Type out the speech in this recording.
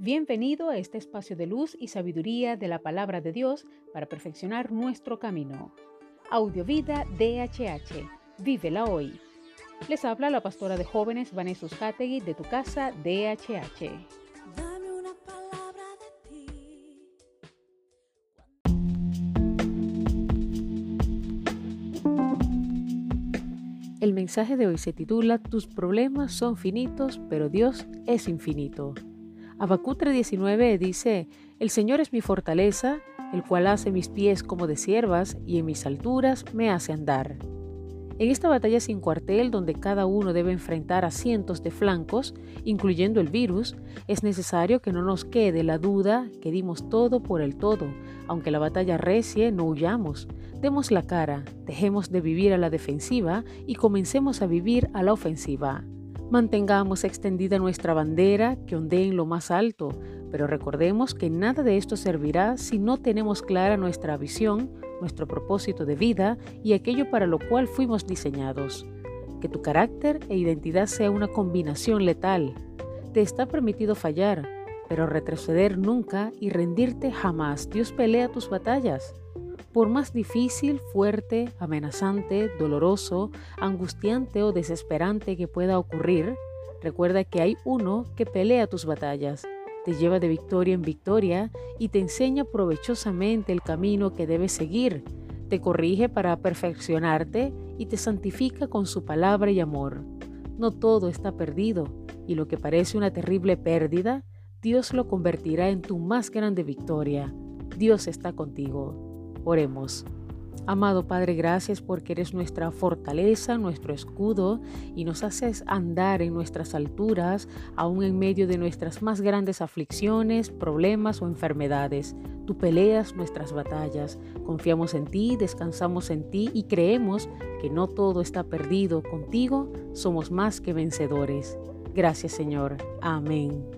Bienvenido a este espacio de luz y sabiduría de la palabra de Dios para perfeccionar nuestro camino. Audiovida DHH. Vívela hoy. Les habla la pastora de jóvenes Vanessa Hategui de tu casa DHH. Dame una palabra de ti. El mensaje de hoy se titula Tus problemas son finitos, pero Dios es infinito. Habacuc 3:19 dice, El Señor es mi fortaleza, el cual hace mis pies como de siervas y en mis alturas me hace andar. En esta batalla sin cuartel, donde cada uno debe enfrentar a cientos de flancos, incluyendo el virus, es necesario que no nos quede la duda que dimos todo por el todo. Aunque la batalla recie, no huyamos. Demos la cara, dejemos de vivir a la defensiva y comencemos a vivir a la ofensiva. Mantengamos extendida nuestra bandera que ondee en lo más alto, pero recordemos que nada de esto servirá si no tenemos clara nuestra visión, nuestro propósito de vida y aquello para lo cual fuimos diseñados. Que tu carácter e identidad sea una combinación letal. Te está permitido fallar, pero retroceder nunca y rendirte jamás. Dios pelea tus batallas. Por más difícil, fuerte, amenazante, doloroso, angustiante o desesperante que pueda ocurrir, recuerda que hay uno que pelea tus batallas te lleva de victoria en victoria y te enseña provechosamente el camino que debes seguir, te corrige para perfeccionarte y te santifica con su palabra y amor. No todo está perdido, y lo que parece una terrible pérdida, Dios lo convertirá en tu más grande victoria. Dios está contigo. Oremos. Amado Padre, gracias porque eres nuestra fortaleza, nuestro escudo y nos haces andar en nuestras alturas, aún en medio de nuestras más grandes aflicciones, problemas o enfermedades. Tú peleas nuestras batallas. Confiamos en ti, descansamos en ti y creemos que no todo está perdido. Contigo somos más que vencedores. Gracias Señor. Amén.